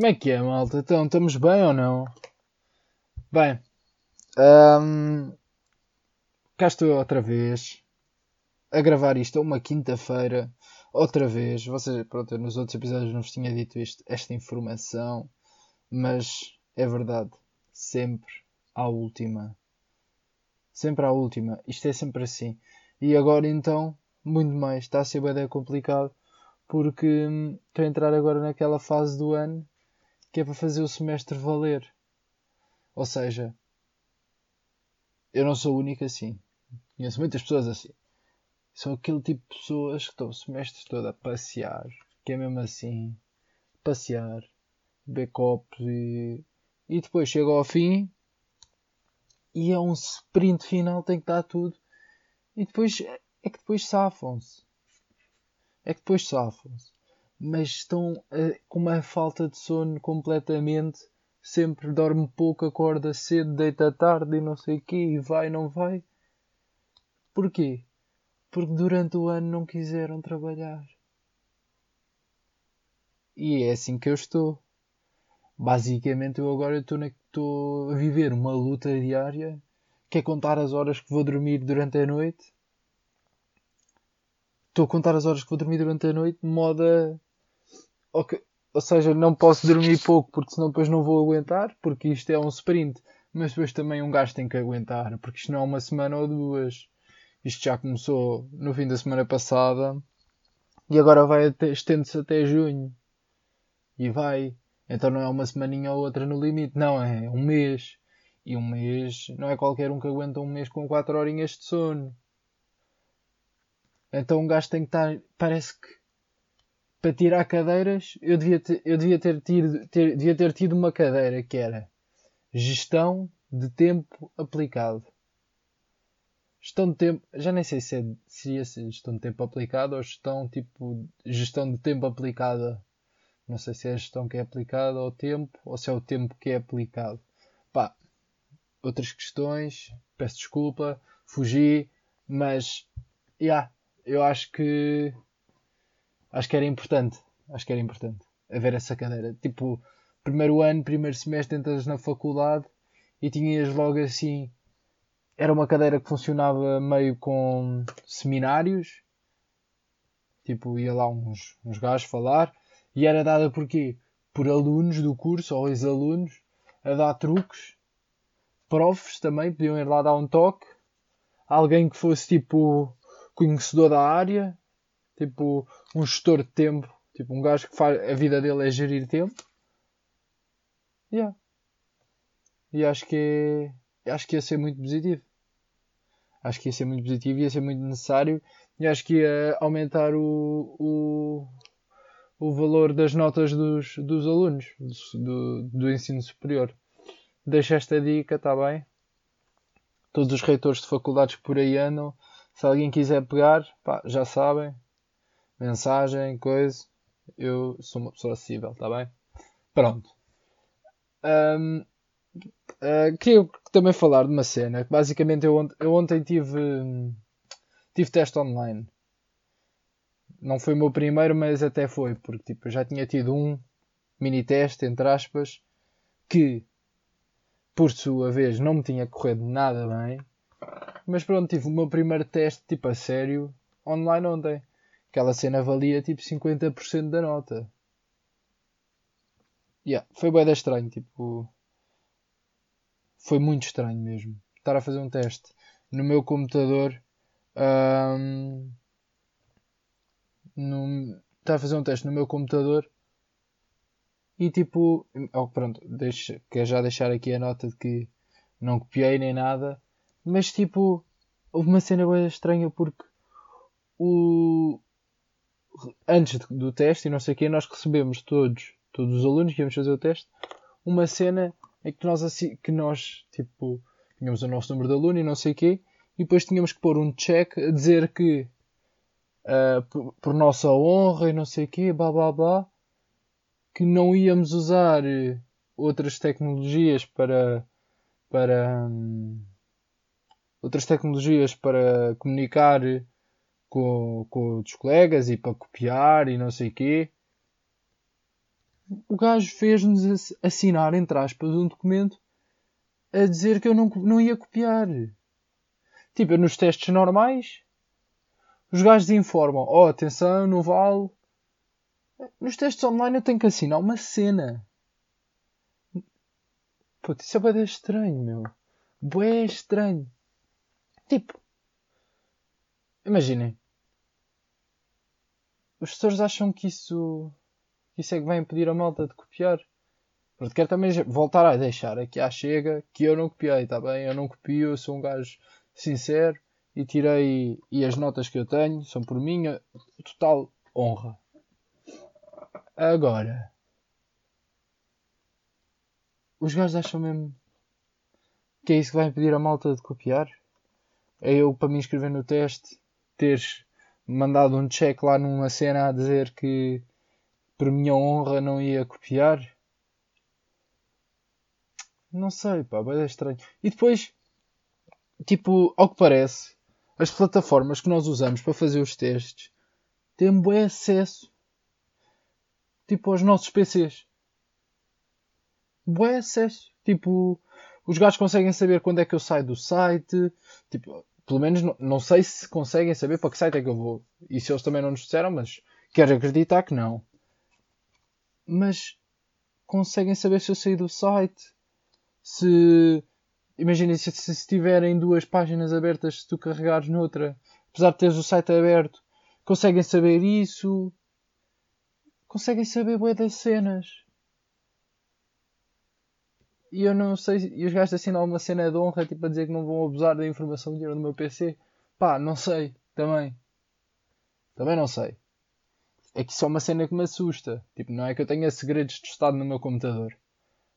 Como é que é, malta? Então, estamos bem ou não? Bem, hum, cá estou outra vez a gravar isto uma quinta-feira, outra vez. Vocês, pronto, nos outros episódios não vos tinha dito isto, esta informação, mas é verdade, sempre à última. Sempre à última. Isto é sempre assim. E agora então, muito mais. Está a ser bem complicado porque hum, estou a entrar agora naquela fase do ano que é para fazer o semestre valer. Ou seja, eu não sou o único assim. Conheço muitas pessoas assim. São aquele tipo de pessoas que estão o semestre todo a passear, que é mesmo assim, passear, beber e, e depois chega ao fim e é um sprint final, tem que dar tudo. E depois é que depois safam-se. É que depois safam-se mas estão uh, com uma falta de sono completamente. Sempre dorme pouco, acorda cedo, deita tarde e não sei o quê, e vai, não vai. Porquê? Porque durante o ano não quiseram trabalhar. E é assim que eu estou. Basicamente, eu agora estou a viver uma luta diária, que é contar as horas que vou dormir durante a noite. Estou a contar as horas que vou dormir durante a noite, de modo a ok, ou seja, não posso dormir pouco porque senão depois não vou aguentar, porque isto é um sprint, mas depois também um gajo tem que aguentar, porque isto não é uma semana ou duas. Isto já começou no fim da semana passada e agora vai estende-se até junho. E vai. Então não é uma semaninha ou outra no limite, não, é um mês. E um mês, não é qualquer um que aguenta um mês com 4 horinhas de sono. Então um gajo tem que estar, parece que para tirar cadeiras, eu devia ter, eu devia ter, tido, ter, devia ter tido uma cadeira que era gestão de tempo aplicado. Gestão de tempo, já nem sei se é, seria gestão de tempo aplicado ou gestão tipo gestão de tempo aplicada. Não sei se é a gestão que é aplicada ao tempo ou se é o tempo que é aplicado. Pá, outras questões, peço desculpa, fugi, mas já, yeah, eu acho que acho que era importante. Acho que era importante haver essa cadeira. Tipo, primeiro ano, primeiro semestre, entras na faculdade e tinhas logo assim. Era uma cadeira que funcionava meio com seminários. Tipo, ia lá uns, uns gajos falar. E era dada por quê? Por alunos do curso ou ex-alunos a dar truques. Profs também podiam ir lá dar um toque. Alguém que fosse tipo conhecedor da área tipo um gestor de tempo, tipo um gajo que faz a vida dele é gerir tempo. Yeah. E acho que é, acho que ia ser muito positivo. Acho que ia ser muito positivo, ia ser muito necessário e acho que ia aumentar o, o, o valor das notas dos, dos alunos do, do ensino superior. Deixo esta dica, está bem? Todos os reitores de faculdades que por aí andam, se alguém quiser pegar, pá, já sabem, mensagem, coisa. Eu sou uma pessoa acessível, está bem? Pronto. Um, uh, queria também falar de uma cena que basicamente eu, ont eu ontem tive, tive teste online. Não foi o meu primeiro, mas até foi, porque tipo, eu já tinha tido um mini teste, entre aspas, que por sua vez não me tinha corrido nada bem. Mas pronto, tive o meu primeiro teste tipo a sério online ontem. Aquela cena valia tipo 50% da nota. Yeah, foi bem estranho, tipo. Foi muito estranho mesmo. Estar a fazer um teste no meu computador. Um, no, estar a fazer um teste no meu computador e tipo. Oh, pronto, deixa, quero já deixar aqui a nota de que não copiei nem nada. Mas tipo. Houve uma cena bem estranha porque o, antes do teste e não sei o quê, nós recebemos todos, todos os alunos que íamos fazer o teste, uma cena em que nós, que nós tipo, tínhamos o nosso número de aluno e não sei o quê, e depois tínhamos que pôr um check a dizer que uh, por, por, nossa honra e não sei o quê, blá blá blá, que não íamos usar outras tecnologias para, para um, outras tecnologias para comunicar com, com os colegas e para copiar e não sei o quê. o gajo fez-nos assinar, entre aspas, um documento a dizer que eu não, não ia copiar. Tipo, nos testes normais, os gajos informam: oh, atenção, não vale. Nos testes online eu tenho que assinar uma cena. Putz, isso é bem estranho, meu. Bué estranho. Tipo, imaginem. Os professores acham que isso, que isso é que vai impedir a malta de copiar. Porque quero também voltar a deixar aqui à chega que eu não copiei, tá bem? Eu não copio, eu sou um gajo sincero e tirei. E as notas que eu tenho são por minha total honra. Agora, os gajos acham mesmo que é isso que vai impedir a malta de copiar? É eu, para me inscrever no teste, teres mandado um check lá numa cena a dizer que por minha honra não ia copiar? Não sei, pá, vai é estranho. E depois, tipo, ao que parece, as plataformas que nós usamos para fazer os testes têm bom acesso tipo aos nossos PCs. Boé acesso. Tipo, os gajos conseguem saber quando é que eu saio do site. Tipo, pelo menos não, não sei se conseguem saber para que site é que eu vou. E se eles também não nos disseram, mas quero acreditar que não. Mas conseguem saber se eu saí do site. Se. Imaginem se, se tiverem duas páginas abertas, se tu carregares noutra, apesar de teres o site aberto, conseguem saber isso conseguem saber bué das cenas. E eu não sei. E os gajos assinam uma cena de honra tipo a dizer que não vão abusar da informação que no meu PC. Pá, não sei. Também. Também não sei. É que isso é uma cena que me assusta. Tipo, não é que eu tenha segredos de Estado no meu computador.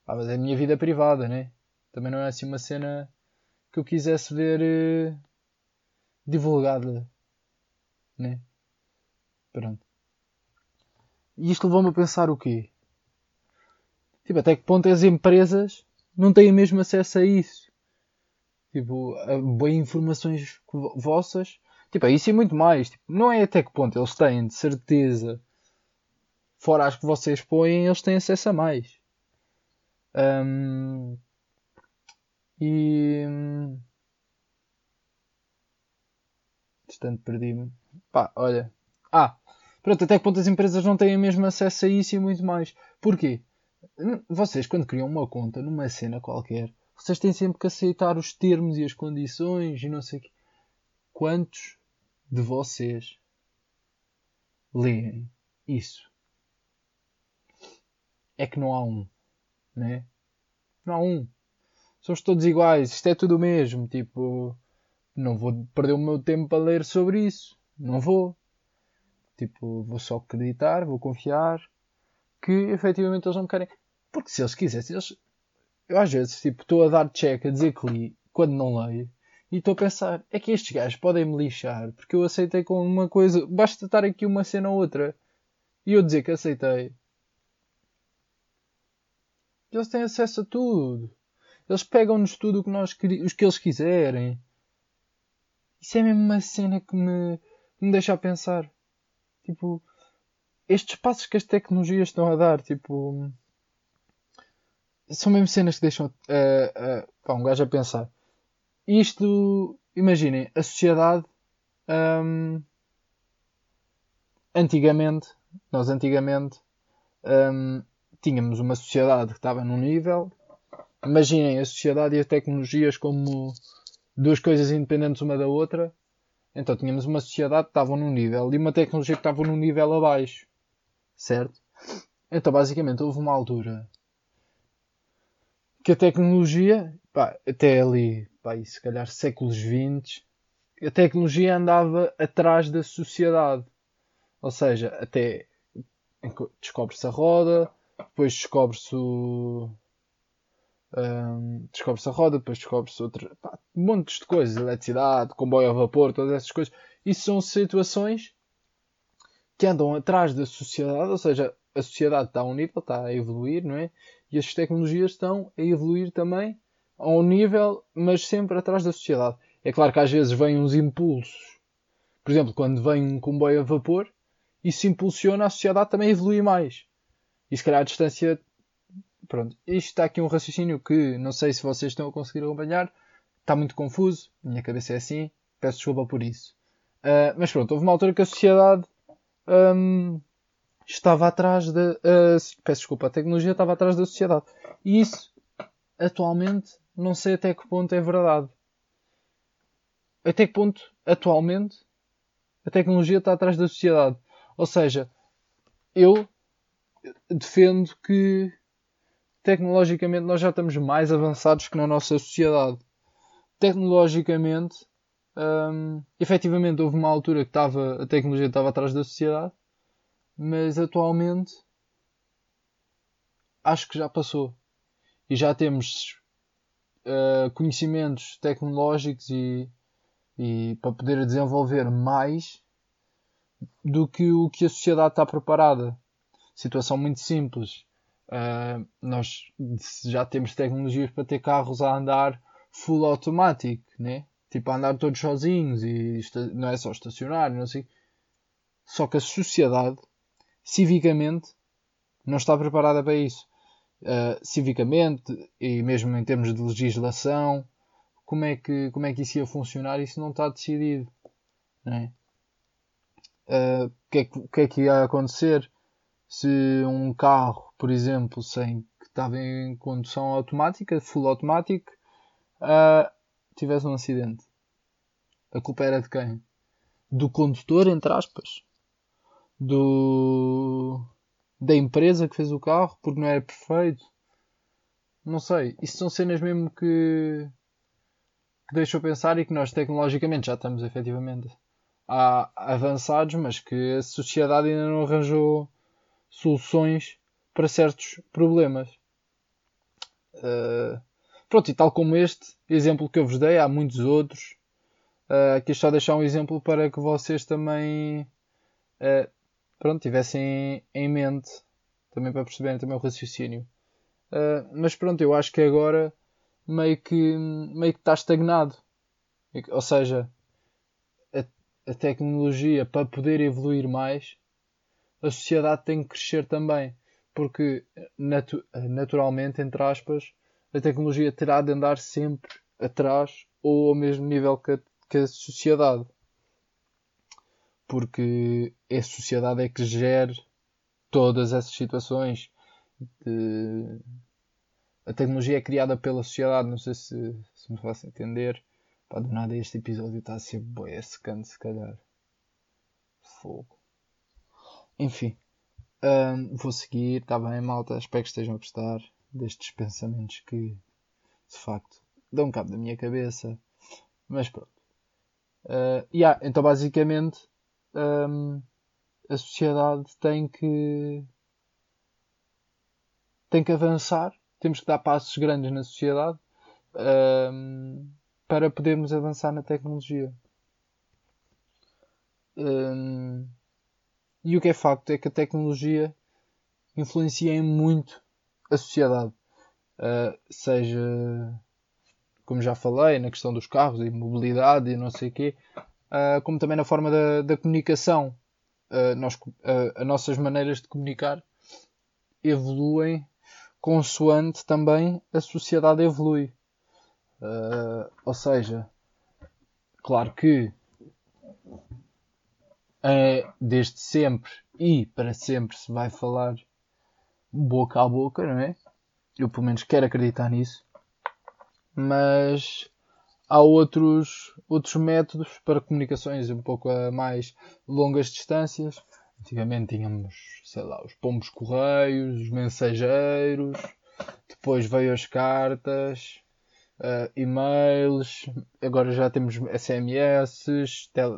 Pá, mas é a minha vida privada, né? Também não é assim uma cena que eu quisesse ver uh, divulgada. Né? Pronto. E isto levou-me a pensar o quê? Tipo, até que ponto as empresas não têm mesmo acesso a isso? Tipo, a informações vossas. Tipo, é isso e muito mais. Tipo, não é até que ponto eles têm, de certeza. Fora as que vocês põem, eles têm acesso a mais. Um, e. Portanto, perdi-me. Pá, olha. Ah! Pronto, até que ponto as empresas não têm mesmo acesso a isso e muito mais. Porquê? Vocês, quando criam uma conta numa cena qualquer, vocês têm sempre que aceitar os termos e as condições e não sei o quê. Quantos de vocês leem isso? É que não há um, né? Não há um. Somos todos iguais, isto é tudo o mesmo. Tipo, não vou perder o meu tempo para ler sobre isso. Não vou. Tipo, vou só acreditar, vou confiar que efetivamente eles não me querem. Porque se eles quisessem, eles... eu às vezes tipo, estou a dar check, a dizer que li, quando não leio, e estou a pensar, é que estes gajos podem me lixar, porque eu aceitei com uma coisa, basta estar aqui uma cena ou outra, e eu dizer que aceitei. Eles têm acesso a tudo. Eles pegam-nos tudo o que, nós, os que eles quiserem. Isso é mesmo uma cena que me, me deixa a pensar. Tipo, estes passos que as tecnologias estão a dar, tipo, são mesmo cenas que deixam uh, uh, pá, um gajo a pensar. Isto, imaginem, a sociedade um, antigamente, nós antigamente um, tínhamos uma sociedade que estava num nível. Imaginem a sociedade e as tecnologias como duas coisas independentes uma da outra então tínhamos uma sociedade que estava num nível e uma tecnologia que estava num nível abaixo. Certo? Então basicamente houve uma altura que a tecnologia, pá, até ali, pá, se calhar séculos XX, a tecnologia andava atrás da sociedade. Ou seja, até descobre-se a roda, depois descobre-se o, um, descobre-se a roda, depois descobre-se outra, pá, montes de coisas, eletricidade, comboio a vapor, todas essas coisas. Isso são situações que andam atrás da sociedade, ou seja, a sociedade está a um nível, está a evoluir, não é? E as tecnologias estão a evoluir também a um nível, mas sempre atrás da sociedade. É claro que às vezes vêm uns impulsos. Por exemplo, quando vem um comboio a vapor, isso impulsiona a sociedade também a evoluir mais. E se calhar a distância. Pronto, isto está aqui um raciocínio que não sei se vocês estão a conseguir acompanhar, está muito confuso, minha cabeça é assim, peço desculpa por isso. Uh, mas pronto, houve uma altura que a sociedade um, estava atrás da. Uh, peço desculpa, a tecnologia estava atrás da sociedade. E isso, atualmente, não sei até que ponto é verdade. Até que ponto, atualmente, a tecnologia está atrás da sociedade. Ou seja, eu defendo que tecnologicamente nós já estamos mais avançados que na nossa sociedade. Tecnologicamente, um, efetivamente houve uma altura que estava, a tecnologia estava atrás da sociedade, mas atualmente acho que já passou. E já temos uh, conhecimentos tecnológicos e, e para poder desenvolver mais do que o que a sociedade está preparada. Situação muito simples. Uh, nós já temos tecnologias para ter carros a andar full automático, né? Tipo, a andar todos sozinhos e não é só estacionário, não sei. Só que a sociedade, civicamente, não está preparada para isso. Uh, civicamente e mesmo em termos de legislação, como é que, como é que isso ia funcionar? Isso não está decidido. É? Uh, o, que é que, que é que ia acontecer se um carro, por exemplo, sem que estava em condução automática, full automático, uh, tivesse um acidente? A culpa era de quem? Do condutor, entre aspas? Do da empresa que fez o carro porque não era perfeito? Não sei. Isso são cenas mesmo que, que deixam pensar e que nós tecnologicamente já estamos efetivamente avançados, mas que a sociedade ainda não arranjou soluções para certos problemas. Uh, pronto, e tal como este exemplo que eu vos dei, há muitos outros. Uh, aqui só deixar um exemplo para que vocês também uh, pronto, tivessem em mente, também para perceberem também o raciocínio. Uh, mas pronto, eu acho que agora meio que, meio que está estagnado. Ou seja, a, a tecnologia para poder evoluir mais, a sociedade tem que crescer também. Porque natu naturalmente, entre aspas, a tecnologia terá de andar sempre atrás ou ao mesmo nível que a, que a sociedade. Porque é a sociedade é que gera todas essas situações de... A tecnologia é criada pela sociedade, não sei se, se me faço entender. Pá, do nada este episódio está a ser boé secante, se calhar. Fogo. Enfim. Um, vou seguir, está bem, malta. Espero que estejam a gostar destes pensamentos que, de facto, dão cabo da minha cabeça. Mas pronto. Uh, yeah, então, basicamente, um, a sociedade tem que tem que avançar, temos que dar passos grandes na sociedade um, para podermos avançar na tecnologia. Um, e o que é facto é que a tecnologia influencia muito a sociedade. Uh, seja, como já falei, na questão dos carros e mobilidade e não sei o quê, uh, como também na forma da, da comunicação. Uh, nós, as nossas maneiras de comunicar evoluem consoante também a sociedade evolui. Ou seja, claro que é, desde sempre e para sempre se vai falar boca a boca, não é? Eu pelo menos quero acreditar nisso. Mas há outros, outros métodos para comunicações um pouco a mais longas distâncias. Antigamente tínhamos sei lá, os pombos correios, os mensageiros, depois veio as cartas, uh, e-mails, agora já temos SMS,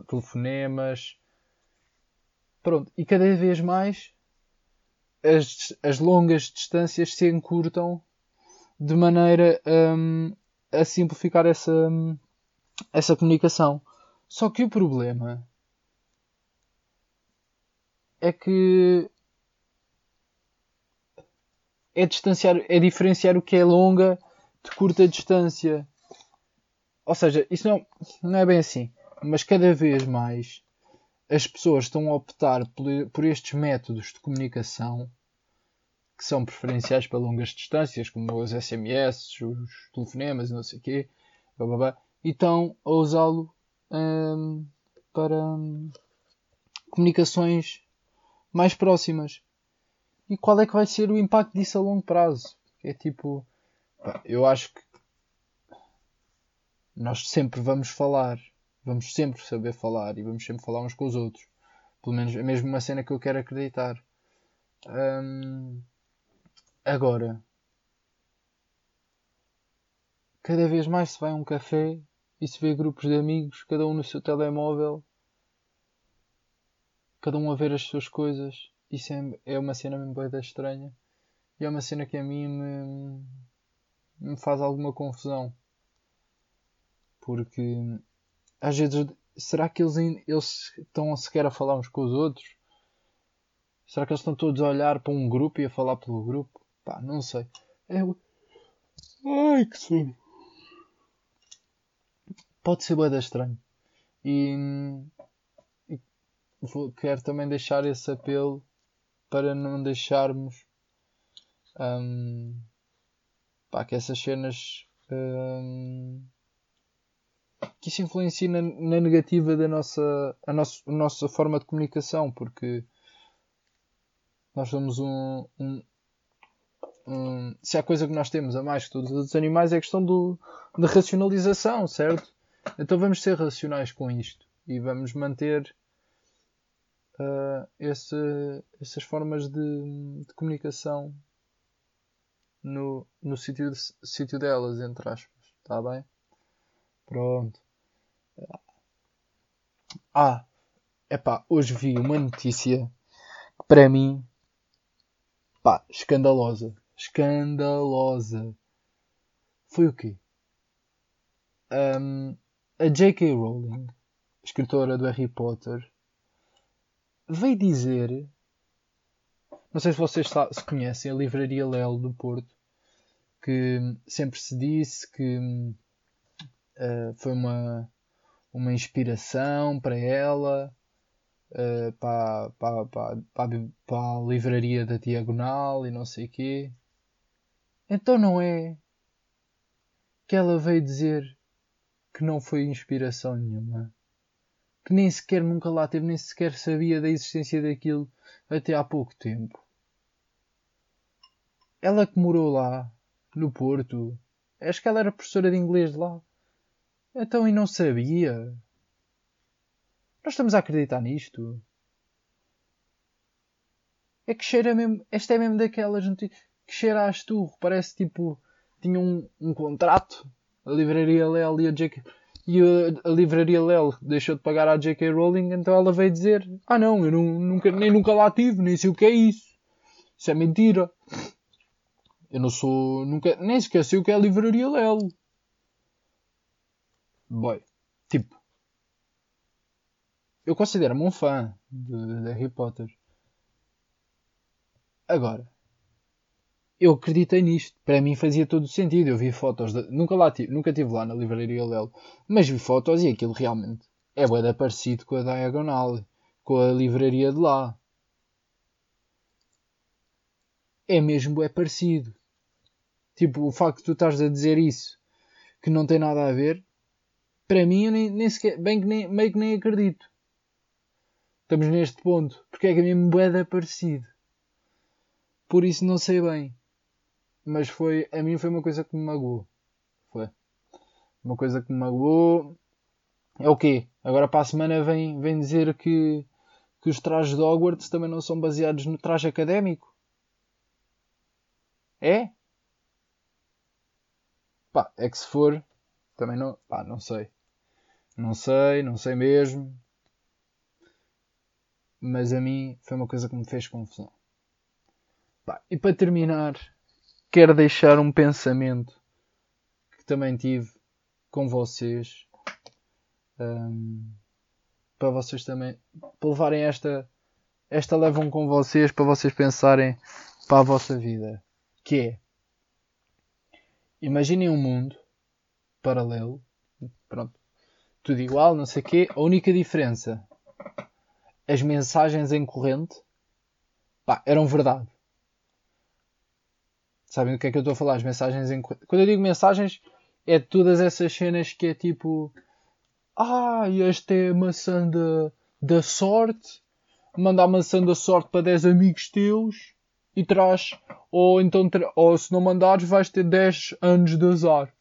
telefonemas. Pronto, e cada vez mais as, as longas distâncias se encurtam de maneira um, a simplificar essa, essa comunicação. Só que o problema é que é distanciar, é diferenciar o que é longa de curta distância. Ou seja, isso não, não é bem assim. Mas cada vez mais as pessoas estão a optar por, por estes métodos de comunicação que são preferenciais para longas distâncias, como os SMS, os telefonemas e não sei o quê, blá, blá, blá, e estão a usá-lo hum, para hum, comunicações mais próximas. E qual é que vai ser o impacto disso a longo prazo? É tipo, eu acho que nós sempre vamos falar, vamos sempre saber falar e vamos sempre falar uns com os outros. Pelo menos é mesmo uma cena que eu quero acreditar. Hum, agora, cada vez mais se vai a um café e se vê grupos de amigos, cada um no seu telemóvel, cada um a ver as suas coisas. Isso é, é uma cena mesmo bem estranha. E é uma cena que a mim me, me faz alguma confusão. Porque às vezes será que eles, eles estão sequer a falar uns com os outros? Será que eles estão todos a olhar para um grupo e a falar pelo grupo? Pá, não sei. É... Ai, que sono. Pode ser bem estranho. E, e quero também deixar esse apelo para não deixarmos um, pá, que essas cenas um, que isso influencie na, na, negativa da nossa, a, nosso, a nossa forma de comunicação, porque nós somos um, um, se há coisa que nós temos a mais que todos os outros animais é a questão do, da racionalização, certo? Então vamos ser racionais com isto e vamos manter uh, esse, essas formas de, de comunicação no, no sítio, sítio delas, entre aspas. Está bem? Pronto. Ah, epá, hoje vi uma notícia que para mim, pá, escandalosa. Escandalosa. Foi o quê? Um, a J.K. Rowling, escritora do Harry Potter, veio dizer. Não sei se vocês se conhecem a Livraria Lelo do Porto, que sempre se disse que uh, foi uma, uma inspiração para ela, uh, para, para, para, para, a livraria da Diagonal e não sei o quê. Então não é que ela veio dizer que não foi inspiração nenhuma. Que nem sequer nunca lá teve, nem sequer sabia da existência daquilo até há pouco tempo. Ela que morou lá, no Porto, acho que ela era professora de inglês de lá. Então e não sabia? Nós estamos a acreditar nisto? É que cheira mesmo. Esta é mesmo daquelas notícias que cheira a esturro. Parece tipo. Tinha um, um contrato a livraria Lel e a J.K. E a, a livraria Lel deixou de pagar à J.K. Rowling, então ela veio dizer: Ah, não, eu não, nunca, nem nunca lá tive, nem sei o que é isso. Isso é mentira. Eu não sou. Nunca, nem esqueci o que é a livraria Lel. Boy, tipo. Eu considero-me um fã de, de Harry Potter. Agora, eu acreditei nisto. Para mim fazia todo o sentido. Eu vi fotos. De... Nunca lá tive, nunca tive lá na livraria Lelo. Mas vi fotos e aquilo realmente é bem parecido com a Diagonal. Com a livraria de lá. É mesmo é parecido. Tipo, o facto de tu estás a dizer isso que não tem nada a ver. Para mim eu nem, nem sequer. Bem que nem, meio que nem acredito. Estamos neste ponto. Porque é que é mesmo boeda parecido. Por isso não sei bem mas foi a mim foi uma coisa que me magoou. Foi. Uma coisa que me magoou. É o quê? Agora para a semana vem, vem dizer que, que os trajes de Hogwarts também não são baseados no traje académico. É? Pá, é que se for, também não. Pá, não sei. Não sei, não sei mesmo. Mas a mim foi uma coisa que me fez confusão. Pá, e para terminar, quero deixar um pensamento que também tive com vocês um, para vocês também para levarem esta esta levam com vocês para vocês pensarem para a vossa vida que é imaginem um mundo paralelo pronto tudo igual não sei o quê a única diferença as mensagens em corrente pá, eram verdade Sabem do que é que eu estou a falar? As mensagens em... Quando eu digo mensagens, é todas essas cenas que é tipo. Ah, esta é a maçã da, da sorte. Manda a maçã da sorte para 10 amigos teus e traz. Ou então, ou se não mandares, vais ter 10 anos de azar.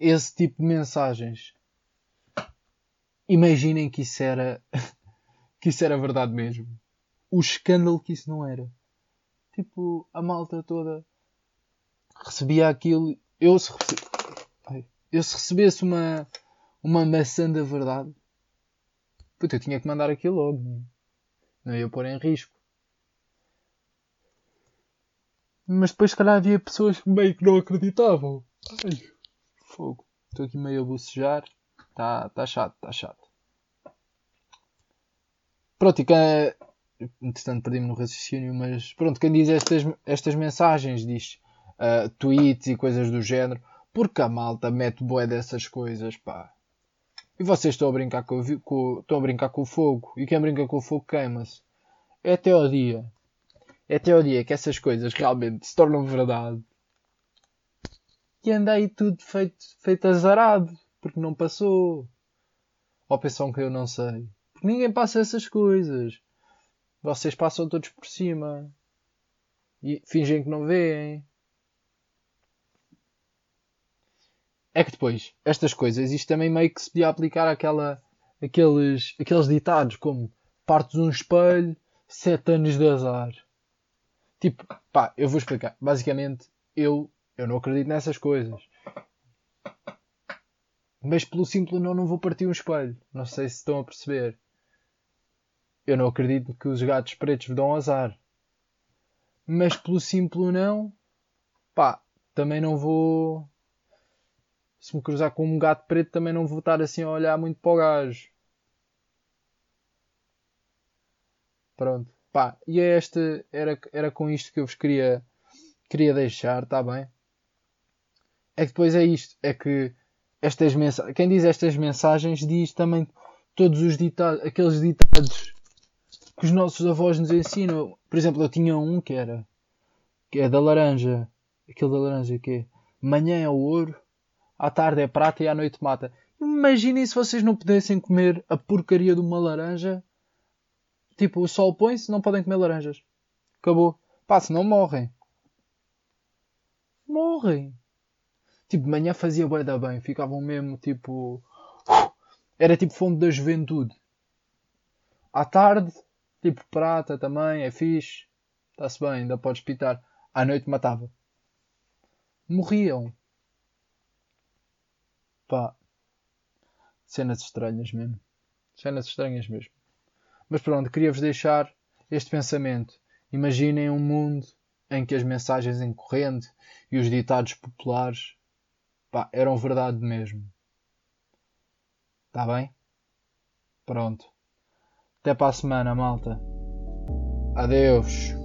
Esse tipo de mensagens. Imaginem que isso era. que isso era verdade mesmo. O escândalo que isso não era. Tipo, a malta toda recebia aquilo. Eu se, eu se recebesse uma, uma maçã da verdade, puta, eu tinha que mandar aquilo logo. Não, não ia pôr em risco. Mas depois, se calhar, havia pessoas que meio que não acreditavam. Ai, fogo. Estou aqui meio a bocejar. Está tá chato, está chato. Pronto, e que, entretanto perdi-me no raciocínio, mas pronto, quem diz estas, estas mensagens diz uh, tweets e coisas do género, porque a malta mete boé dessas coisas, pá. E vocês estão a brincar com, com, estão a brincar com o fogo, e quem brinca com o fogo queima-se. É até ao dia, é até ao dia que essas coisas realmente se tornam verdade. E anda aí tudo feito, feito azarado, porque não passou. Ou pensam que eu não sei. Porque ninguém passa essas coisas. Vocês passam todos por cima. E fingem que não veem. É que depois, estas coisas, isto também meio que se podia aplicar àquela, àqueles, aqueles ditados como partes um espelho, sete anos de azar. Tipo, pá, eu vou explicar. Basicamente, eu, eu não acredito nessas coisas. Mas pelo simples não, não vou partir um espelho. Não sei se estão a perceber. Eu não acredito que os gatos pretos dão azar. Mas pelo simples não, pá, também não vou. Se me cruzar com um gato preto, também não vou estar assim a olhar muito para o gajo. Pronto. Pá, e é este, era, era com isto que eu vos queria, queria deixar, está bem? É que depois é isto, é que estas mensagens, quem diz estas mensagens diz também todos os ditados, aqueles ditados que os nossos avós nos ensinam. Por exemplo, eu tinha um que era que é da laranja. Aquele da laranja que é manhã é ouro, à tarde é prata e à noite mata. Imaginem se vocês não pudessem comer a porcaria de uma laranja. Tipo, o sol põe-se, não podem comer laranjas. Acabou. Pá, se não morrem. Morrem. Tipo, de manhã fazia bué da bem. Ficavam mesmo, tipo... Era tipo fome da juventude. À tarde, Tipo prata também, é fixe. Está-se bem, ainda podes pitar. À noite matava. Morriam. Pá. Cenas estranhas mesmo. Cenas estranhas mesmo. Mas pronto, queria-vos deixar este pensamento. Imaginem um mundo em que as mensagens em corrente e os ditados populares pá, eram verdade mesmo. Está bem? Pronto. Até para a semana, malta. Adeus.